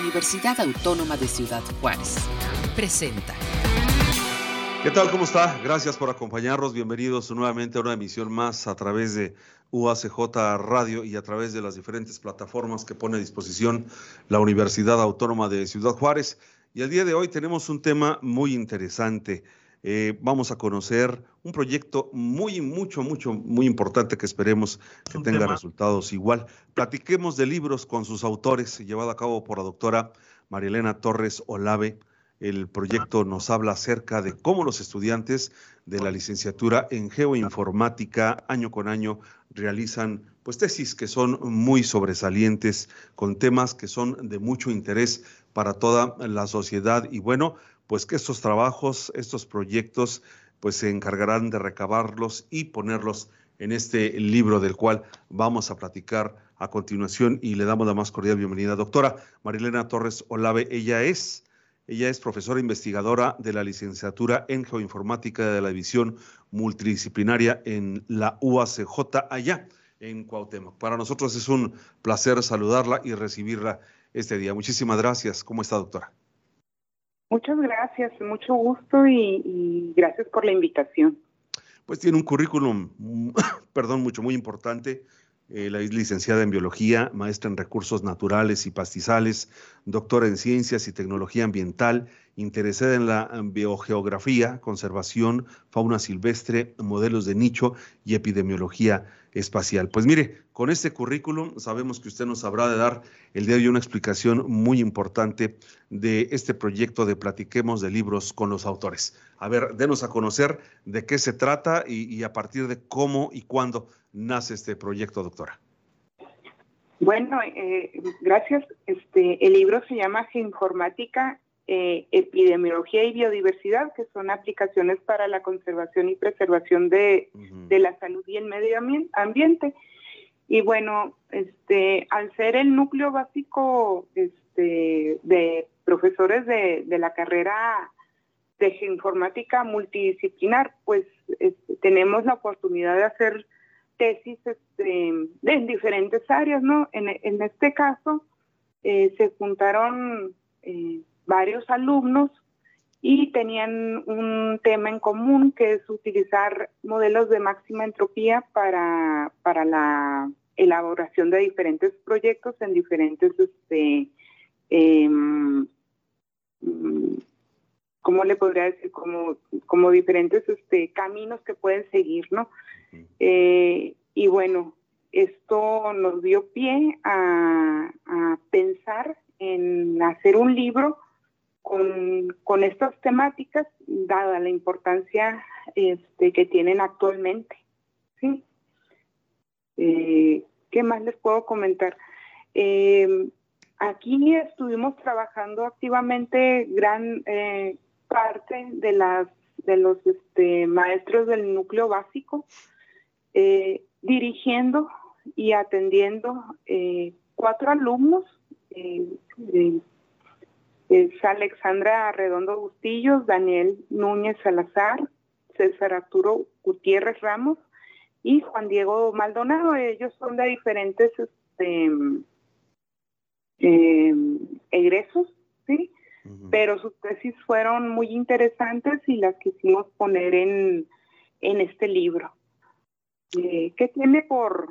Universidad Autónoma de Ciudad Juárez. Presenta. ¿Qué tal? ¿Cómo está? Gracias por acompañarnos. Bienvenidos nuevamente a una emisión más a través de UACJ Radio y a través de las diferentes plataformas que pone a disposición la Universidad Autónoma de Ciudad Juárez. Y el día de hoy tenemos un tema muy interesante. Eh, vamos a conocer un proyecto muy, mucho, mucho, muy importante que esperemos que tenga resultados igual. Platiquemos de libros con sus autores, llevado a cabo por la doctora Marilena Torres Olave. El proyecto nos habla acerca de cómo los estudiantes de la licenciatura en geoinformática año con año realizan pues tesis que son muy sobresalientes con temas que son de mucho interés para toda la sociedad y bueno, pues que estos trabajos, estos proyectos, pues se encargarán de recabarlos y ponerlos en este libro del cual vamos a platicar a continuación y le damos la más cordial bienvenida. Doctora Marilena Torres Olave, ella es, ella es profesora investigadora de la licenciatura en geoinformática de la división multidisciplinaria en la UACJ allá en Cuauhtémoc. Para nosotros es un placer saludarla y recibirla este día. Muchísimas gracias. ¿Cómo está, doctora? Muchas gracias, mucho gusto y, gracias por la invitación. Pues tiene un currículum, perdón, mucho, muy importante. Eh, la es licenciada en biología, maestra en recursos naturales y pastizales, doctora en ciencias y tecnología ambiental, interesada en la biogeografía, conservación, fauna silvestre, modelos de nicho y epidemiología espacial. Pues mire, con este currículum sabemos que usted nos habrá de dar el día de hoy una explicación muy importante de este proyecto de Platiquemos de Libros con los autores. A ver, denos a conocer de qué se trata y, a partir de cómo y cuándo nace este proyecto, doctora. Bueno, eh, gracias. Este, el libro se llama Geoinformática eh, epidemiología y biodiversidad, que son aplicaciones para la conservación y preservación de, la salud y el medio ambiente. Y bueno, este, al ser el núcleo básico este, de profesores de, la carrera de geoinformática multidisciplinar, pues este, tenemos la oportunidad de hacer tesis este, en diferentes áreas, ¿no? En, este caso, eh, se juntaron eh, varios alumnos y tenían un tema en común que es utilizar modelos de máxima entropía para, para la elaboración de diferentes proyectos en diferentes, este, em, ¿cómo le podría decir? Como, como diferentes este, caminos que pueden seguir, ¿no? Eh, y bueno, esto nos dio pie a, a pensar en hacer un libro con, estas temáticas, dada la importancia este, que tienen actualmente. ¿sí? Eh, ¿Qué más les puedo comentar? Eh, aquí estuvimos trabajando activamente gran eh, parte de las de los este, maestros del núcleo básico, dirigiendo y atendiendo cuatro alumnos es Alexandra Redondo Bustillos, Daniel Núñez Salazar, César Arturo Gutiérrez Ramos y Juan Diego Maldonado. Ellos son de diferentes este, em, egresos, ¿sí? Pero sus tesis fueron muy interesantes y las quisimos poner en, en este libro. Eh, ¿Qué tiene por,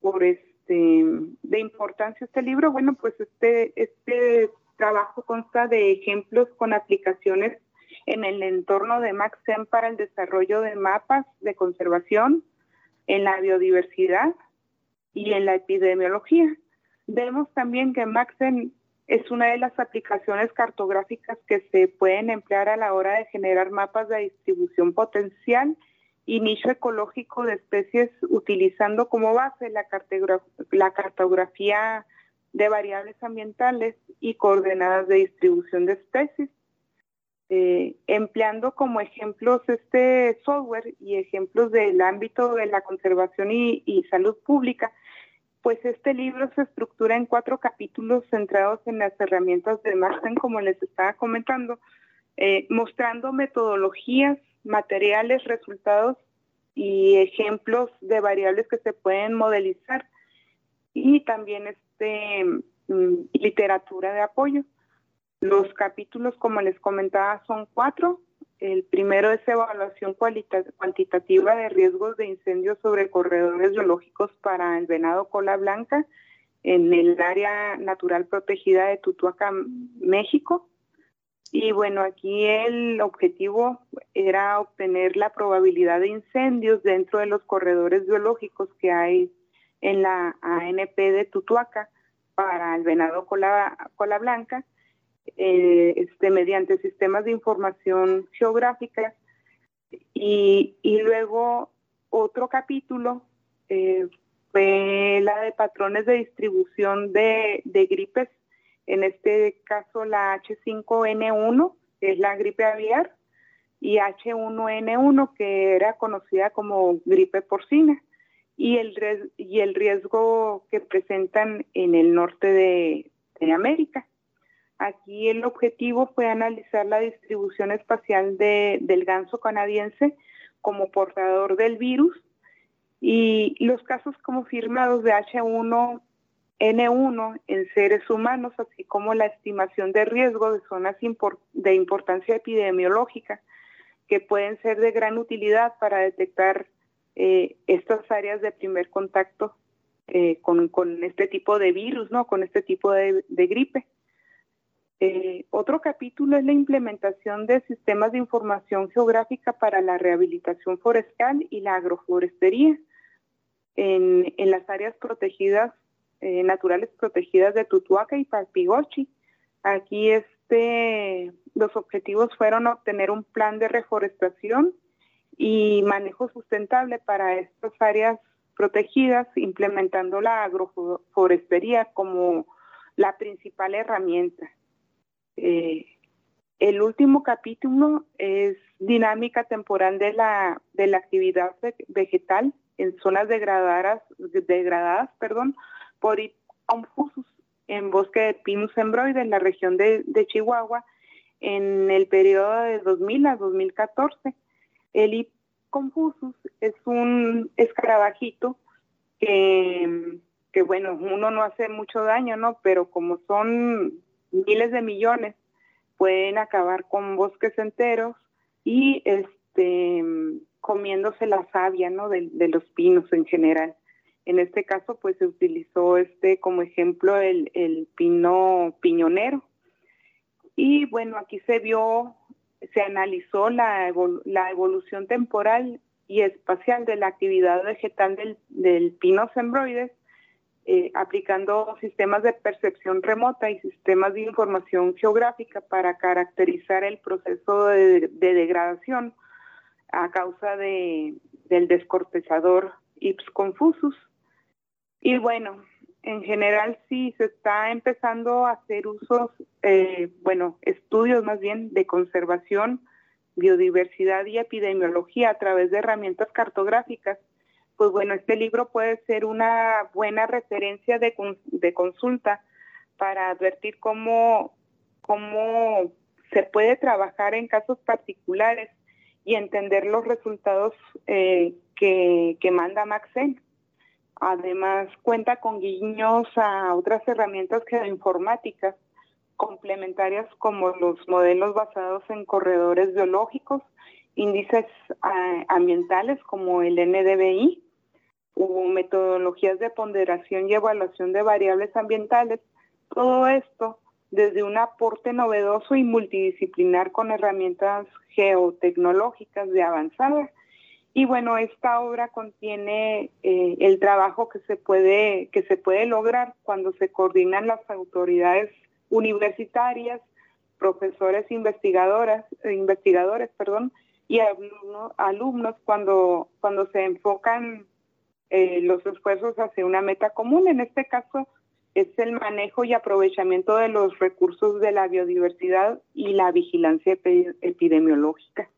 por este de importancia este libro? Bueno, pues este, este trabajo consta de ejemplos con aplicaciones en el entorno de Maxen para el desarrollo de mapas de conservación, en la biodiversidad y en la epidemiología. Vemos también que Maxen es una de las aplicaciones cartográficas que se pueden emplear a la hora de generar mapas de distribución potencial y nicho ecológico de especies utilizando como base la, cartografía de variables ambientales y coordenadas de distribución de especies. Eh, empleando como ejemplos este software y ejemplos del ámbito de la conservación y, salud pública, pues este libro se estructura en cuatro capítulos centrados en las herramientas de Martin, como les estaba comentando, eh, mostrando metodologías, materiales, resultados y ejemplos de variables que se pueden modelizar y también este, mm, literatura de apoyo. Los capítulos, como les comentaba, son cuatro. El primero es evaluación cuantitativa de riesgos de incendios sobre corredores biológicos para el venado cola blanca en el área natural protegida de Tutuaca, México. Y bueno, aquí el objetivo era obtener la probabilidad de incendios dentro de los corredores biológicos que hay en la ANP de Tutuaca para el venado cola, cola blanca eh, este, mediante sistemas de información geográfica. Y, y luego otro capítulo eh, fue la de patrones de distribución de, gripes, en este caso la H5N1, que es la gripe aviar, y H1N1, que era conocida como gripe porcina, y el, y el riesgo que presentan en el norte de América. Aquí el objetivo fue analizar la distribución espacial de, del ganso canadiense como portador del virus y los casos confirmados de H1N1 en seres humanos, así como la estimación de riesgo de zonas de importancia epidemiológica que pueden ser de gran utilidad para detectar eh, estas áreas de primer contacto eh, con, este tipo de virus, ¿no? Con este tipo de gripe. Otro capítulo es la implementación de sistemas de información geográfica para la rehabilitación forestal y la agroforestería en, en las áreas protegidas, eh, naturales protegidas de Tutuaca y Palpigochi. Aquí este, los objetivos fueron obtener un plan de reforestación y manejo sustentable para estas áreas protegidas, implementando la agroforestería como la principal herramienta. Eh, el último capítulo es dinámica temporal de la, de la actividad vegetal en zonas degradadas, degradadas perdón, por confusos en bosque de Pinus embroide en la región de, Chihuahua en el periodo de 2000 a 2014. El confusus es un escarabajito que, que, bueno, uno no hace mucho daño, ¿no? Pero como son miles de millones pueden acabar con bosques enteros y este comiéndose la savia ¿no? de, los pinos en general. En este caso, pues se utilizó este como ejemplo el, el pino piñonero. Y bueno, aquí se vio, se analizó la, la evolución temporal y espacial de la actividad vegetal del, del pino sembroides eh, aplicando sistemas de percepción remota y sistemas de información geográfica para caracterizar el proceso de, degradación a causa de, del descortezador Ips confusus. Y bueno, en general sí se está empezando a hacer usos, eh, bueno, estudios más bien de conservación, biodiversidad y epidemiología a través de herramientas cartográficas pues bueno, este libro puede ser una buena referencia de, consulta para advertir cómo, cómo se puede trabajar en casos particulares y entender los resultados eh, que, manda Maxen. Además, cuenta con guiños a otras herramientas geoinformáticas complementarias como los modelos basados en corredores biológicos, índices ah, ambientales como el NDBI, hubo metodologías de ponderación y evaluación de variables ambientales, todo esto desde un aporte novedoso y multidisciplinar con herramientas geotecnológicas de avanzada. Y bueno, esta obra contiene eh, el trabajo que se puede que se puede lograr cuando se coordinan las autoridades universitarias, profesores investigadoras, investigadores, perdón, y alumnos, alumnos cuando cuando se enfocan eh, los esfuerzos hacia una meta común. En este caso es el manejo y aprovechamiento de los recursos de la biodiversidad y la vigilancia epidemiológica.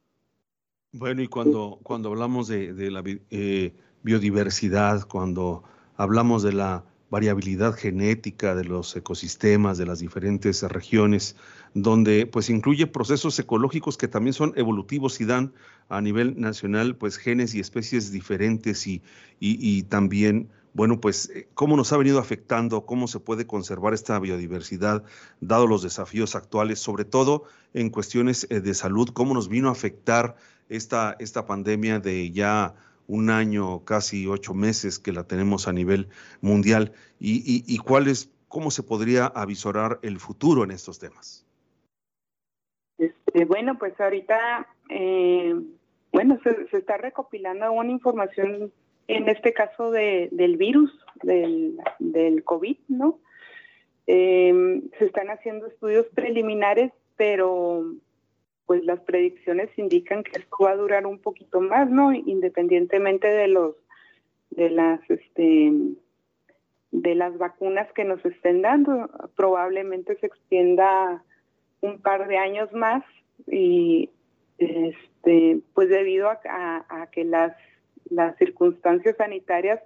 Bueno, y cuando, cuando hablamos de, la eh, biodiversidad, cuando hablamos de la variabilidad genética de los ecosistemas de las diferentes regiones, donde pues incluye procesos ecológicos que también son evolutivos y dan a nivel nacional pues genes y especies diferentes y, y, también bueno, pues eh, cómo nos ha venido afectando, cómo se puede conservar esta biodiversidad, dado los desafíos actuales, sobre todo en cuestiones eh, de salud, cómo nos vino a afectar esta, esta pandemia de ya un año, casi ocho meses que la tenemos a nivel mundial, y, y, cuál es, cómo se podría avisorar el futuro en estos temas. Este, bueno, pues ahorita, eh, bueno, se, se, está recopilando una información en este caso de, del virus, del, del COVID, ¿no? Eh, se están haciendo estudios preliminares, pero pues las predicciones indican que esto va a durar un poquito más, ¿no? Independientemente de los de las este de las vacunas que nos estén dando, probablemente se extienda un par de años más y este pues debido a, a que las las circunstancias sanitarias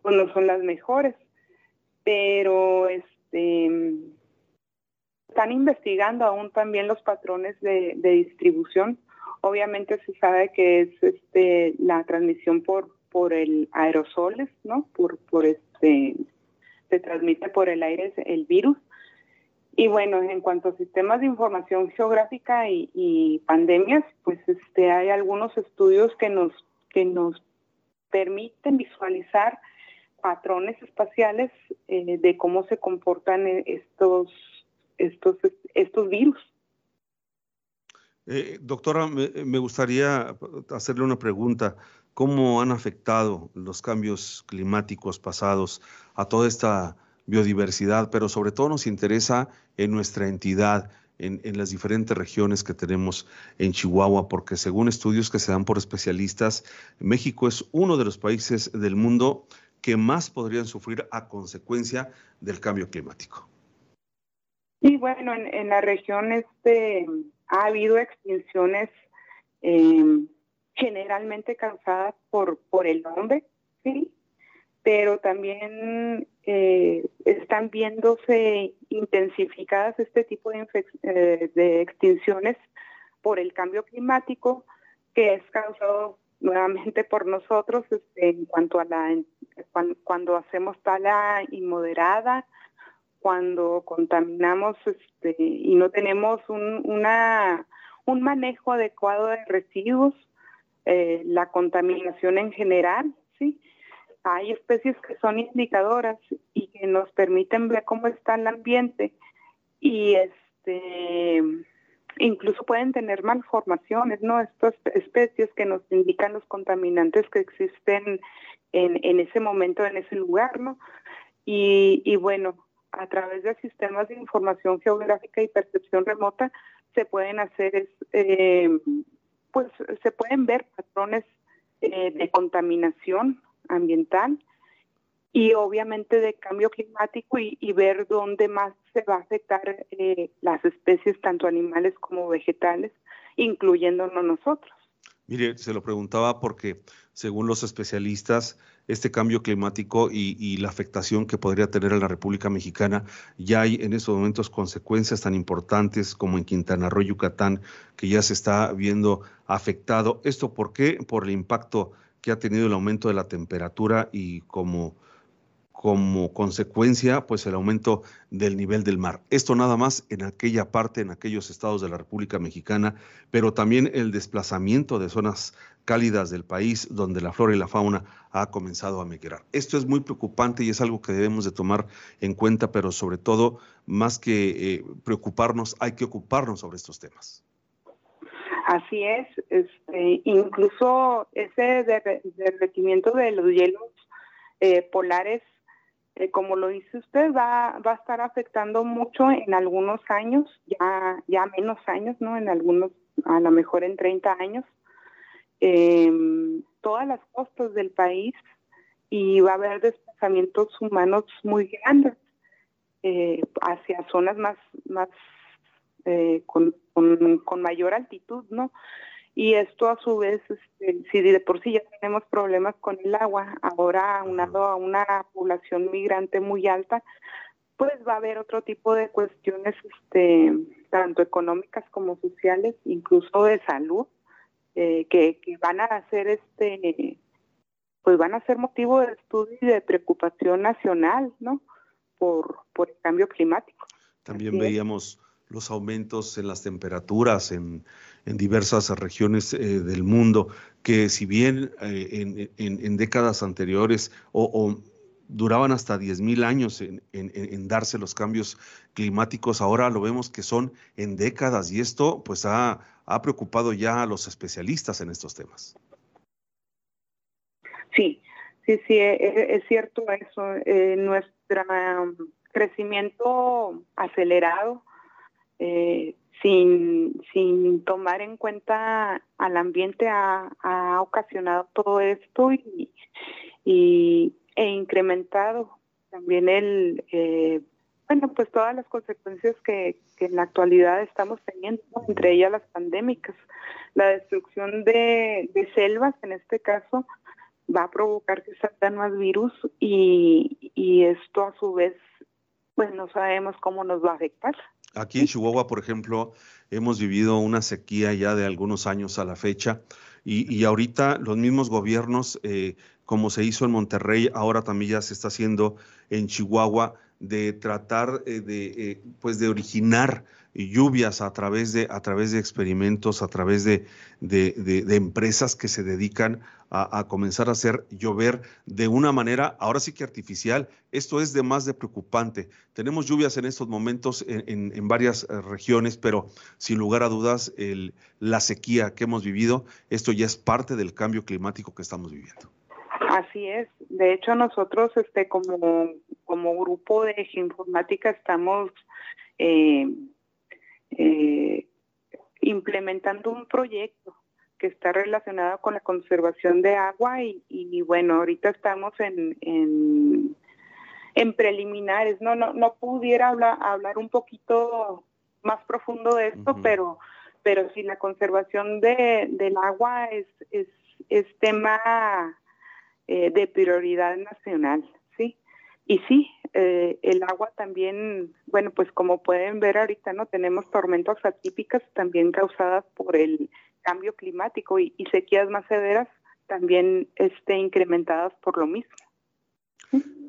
pues no son las mejores, pero este están investigando aún también los patrones de, distribución. Obviamente se sabe que es este la transmisión por por el aerosoles, ¿no? Por por este se transmite por el aire el virus. Y bueno, en cuanto a sistemas de información geográfica y, y pandemias, pues este hay algunos estudios que nos que nos permiten visualizar patrones espaciales eh, de cómo se comportan eh, estos, estos, estos virus. Eh, doctora, me, gustaría hacerle una pregunta. ¿Cómo han afectado los cambios climáticos pasados a toda esta biodiversidad? Pero sobre todo nos interesa en nuestra entidad, en, en, las diferentes regiones que tenemos en Chihuahua, porque según estudios que se dan por especialistas, México es uno de los países del mundo que más podrían sufrir a consecuencia del cambio climático. Sí, bueno, en, la región este, ha habido extinciones eh, generalmente causadas por, por el hombre, ¿sí? pero también eh, están viéndose intensificadas este tipo de, eh, extinciones por el cambio climático que es causado nuevamente por nosotros este, en cuanto a la cuando, hacemos tala inmoderada, cuando contaminamos este, y no tenemos un, una, un manejo adecuado de residuos, eh, la contaminación en general, sí hay especies que son indicadoras y que nos permiten ver cómo está el ambiente y este incluso pueden tener malformaciones, ¿no? Estas especies que nos indican los contaminantes que existen en, en ese momento, en ese lugar, ¿no? Y, y bueno, a través de sistemas de información geográfica y percepción remota se pueden hacer, eh, pues se pueden ver patrones eh, de contaminación ambiental y obviamente de cambio climático y, ver dónde más se va a afectar eh, las especies, tanto animales como vegetales, incluyéndonos nosotros. Mire, se lo preguntaba porque según los especialistas, este cambio climático y, la afectación que podría tener en la República Mexicana, ya hay en estos momentos consecuencias tan importantes como en Quintana Roo, Yucatán, que ya se está viendo afectado. ¿Esto por qué? Por el impacto que ha tenido el aumento de la temperatura y como, como consecuencia, pues el aumento del nivel del mar. Esto nada más en aquella parte, en aquellos estados de la República Mexicana, pero también el desplazamiento de zonas cálidas del país donde la flora y la fauna ha comenzado a migrar. Esto es muy preocupante y es algo que debemos de tomar en cuenta, pero sobre todo, más que eh, preocuparnos, hay que ocuparnos sobre estos temas. Así es, este, incluso ese derretimiento de los hielos eh, polares, eh, como lo dice usted, va, va a estar afectando mucho en algunos años, ya, ya menos años, ¿no? En algunos, a lo mejor en 30 años. Em, todas las costas del país y va a haber desplazamientos humanos muy grandes eh, hacia zonas más, más eh, con, con, mayor altitud, ¿no? Y esto a su vez, este, si de por sí ya tenemos problemas con el agua, ahora aunado a una población migrante muy alta, pues va a haber otro tipo de cuestiones, este, tanto económicas como sociales, incluso de salud, eh, que, que, van a hacer este pues van a ser motivo de estudio y de preocupación nacional, ¿no? Por, por el cambio climático. También veíamos los aumentos en las temperaturas en, en diversas regiones eh, del mundo, que si bien eh, en, en, décadas anteriores o, duraban hasta 10.000 años en, en, darse los cambios climáticos, ahora lo vemos que son en décadas y esto pues ha, ha preocupado ya a los especialistas en estos temas. Sí, sí, sí, e, e, es, cierto eso. Eh, nuestro um, crecimiento acelerado, eh, sin, sin tomar en cuenta al ambiente, ha, ha ocasionado todo esto y, y, e incrementado también el, eh, bueno, pues todas las consecuencias que, que en la actualidad estamos teniendo, entre ellas las pandémicas, la destrucción de, selvas en este caso, va a provocar que salgan más virus y, y esto a su vez pues no sabemos cómo nos va a afectar. Aquí en Chihuahua, por ejemplo, hemos vivido una sequía ya de algunos años a la fecha y, y ahorita los mismos gobiernos, eh, como se hizo en Monterrey, ahora también ya se está haciendo en Chihuahua, de tratar eh, de, eh, pues de originar lluvias a través de, a través de experimentos, a través de, de, empresas que se dedican a, comenzar a hacer llover de una manera, ahora sí que artificial. Esto es de más de preocupante. Tenemos lluvias en estos momentos en, en, varias eh, regiones, pero sin lugar a dudas, el, la sequía que hemos vivido, esto ya es parte del cambio climático que estamos viviendo. Así es. De hecho, nosotros, este, como, como grupo de geoinformática, estamos eh, eh, implementando un proyecto que está relacionado con la conservación de agua y, y bueno, ahorita estamos en, en, en, preliminares. No, no, no pudiera hablar, hablar un poquito más profundo de esto, pero pero sí la conservación de, del agua es, es, es tema eh, de prioridad nacional. Y sí, eh, el agua también, bueno, pues como pueden ver ahorita, ¿no? Tenemos tormentas atípicas también causadas por el cambio climático y, sequías más severas también este, incrementadas por lo mismo.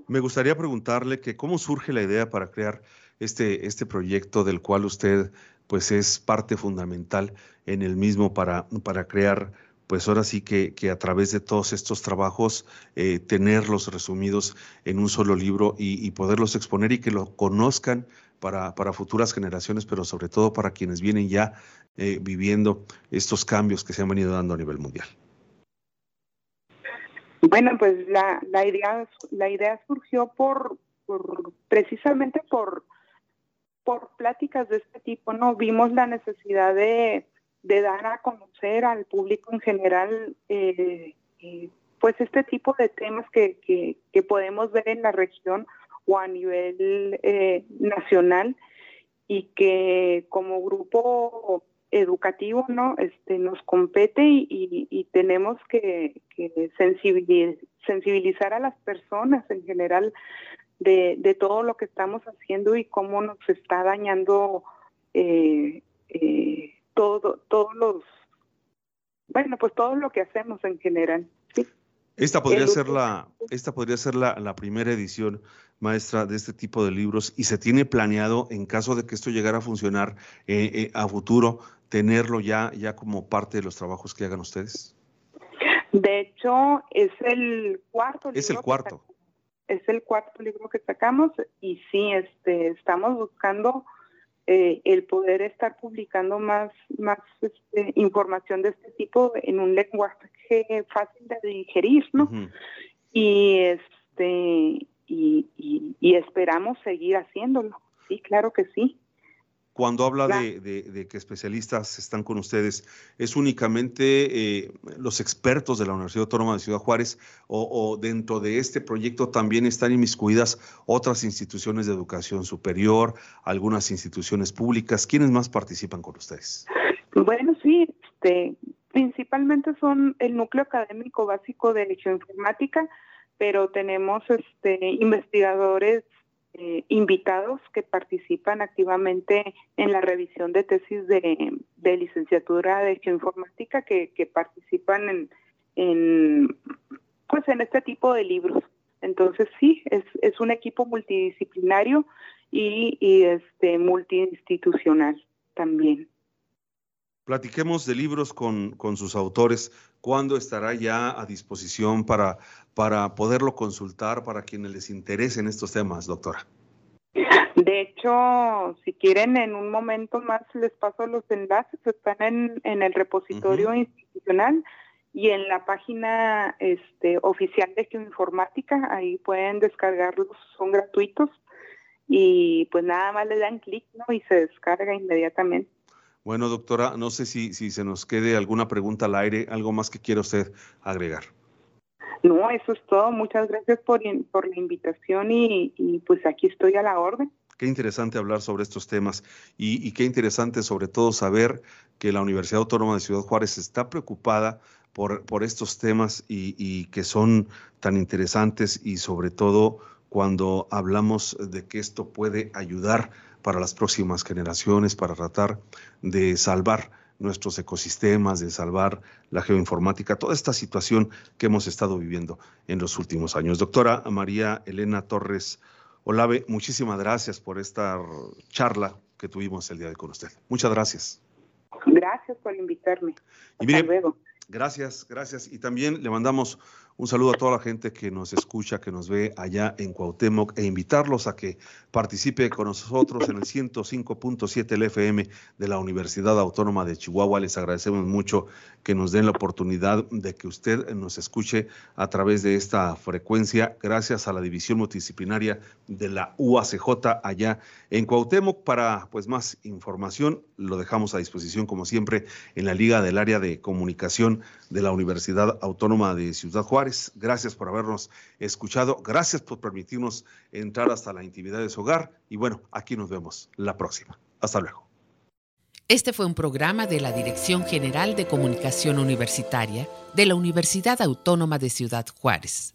Me gustaría preguntarle que cómo surge la idea para crear este, este proyecto del cual usted pues es parte fundamental en el mismo para, para crear pues ahora sí que, a través de todos estos trabajos eh, tenerlos resumidos en un solo libro y, poderlos exponer y que lo conozcan para, para, futuras generaciones, pero sobre todo para quienes vienen ya eh, viviendo estos cambios que se han venido dando a nivel mundial. Bueno, pues la, la idea la idea surgió por, por precisamente por por pláticas de este tipo, ¿no? Vimos la necesidad de de dar a conocer al público en general eh, eh, pues este tipo de temas que, que, podemos ver en la región o a nivel eh, nacional y que como grupo educativo no este nos compete y, tenemos que, sensibilizar, a las personas en general de, de, todo lo que estamos haciendo y cómo nos está dañando eh, todo, todos los, bueno, pues todo lo que hacemos en general. ¿sí? Esta podría ser la, esta podría ser la, la, primera edición maestra de este tipo de libros y se tiene planeado en caso de que esto llegara a funcionar eh, eh, a futuro tenerlo ya ya como parte de los trabajos que hagan ustedes. De hecho es el cuarto. Es el cuarto. Es el cuarto libro que sacamos y sí, este, estamos buscando eh, el poder estar publicando más, más este, información de este tipo en un lenguaje fácil de digerir, ¿no? Y este y, y, esperamos seguir haciéndolo. Sí, claro que sí. Cuando habla de, que especialistas están con ustedes, ¿es únicamente eh, los expertos de la Universidad Autónoma de Ciudad Juárez o, dentro de este proyecto también están inmiscuidas otras instituciones de educación superior, algunas instituciones públicas? ¿Quiénes más participan con ustedes? Bueno, sí, este, principalmente son el núcleo académico básico de geoinformática, pero tenemos este, investigadores eh, invitados que participan activamente en la revisión de tesis de, licenciatura de geoinformática, que, que participan en, pues en este tipo de libros. Entonces sí, es, es un equipo multidisciplinario y, y este multiinstitucional también. Platiquemos de libros con, con, sus autores. ¿Cuándo estará ya a disposición para, para poderlo consultar para quienes les interesen estos temas, doctora? De hecho, si quieren, en un momento más les paso los enlaces. Están en, en el repositorio institucional y en la página este, oficial de geoinformática. Ahí pueden descargarlos, son gratuitos. Y pues nada más le dan clic ¿no? y se descarga inmediatamente. Bueno, doctora, no sé si, si se nos quede alguna pregunta al aire, algo más que quiera usted agregar. No, eso es todo. Muchas gracias por, por la invitación y, y pues aquí estoy a la orden. Qué interesante hablar sobre estos temas y, y, qué interesante sobre todo saber que la Universidad Autónoma de Ciudad Juárez está preocupada por, por estos temas y, y, que son tan interesantes y sobre todo cuando hablamos de que esto puede ayudar para las próximas generaciones, para tratar de salvar nuestros ecosistemas, de salvar la geoinformática, toda esta situación que hemos estado viviendo en los últimos años. Doctora María Elena Torres Olave, muchísimas gracias por esta charla que tuvimos el día de hoy con usted. Muchas gracias. Gracias por invitarme. Y mire, luego. Gracias, gracias. Y también le mandamos un saludo a toda la gente que nos escucha, que nos ve allá en Cuauhtémoc e invitarlos a que participe con nosotros en el 105.7 FM de la Universidad Autónoma de Chihuahua. Les agradecemos mucho que nos den la oportunidad de que usted nos escuche a través de esta frecuencia, gracias a la División Multidisciplinaria de la UACJ allá en Cuauhtémoc. Para pues más información, lo dejamos a disposición como siempre en la Liga del Área de Comunicación de la Universidad Autónoma de Ciudad Gracias por habernos escuchado. Gracias por permitirnos entrar hasta la intimidad de su hogar. Y bueno, aquí nos vemos la próxima. Hasta luego. Este fue un programa de la Dirección General de Comunicación Universitaria de la Universidad Autónoma de Ciudad Juárez.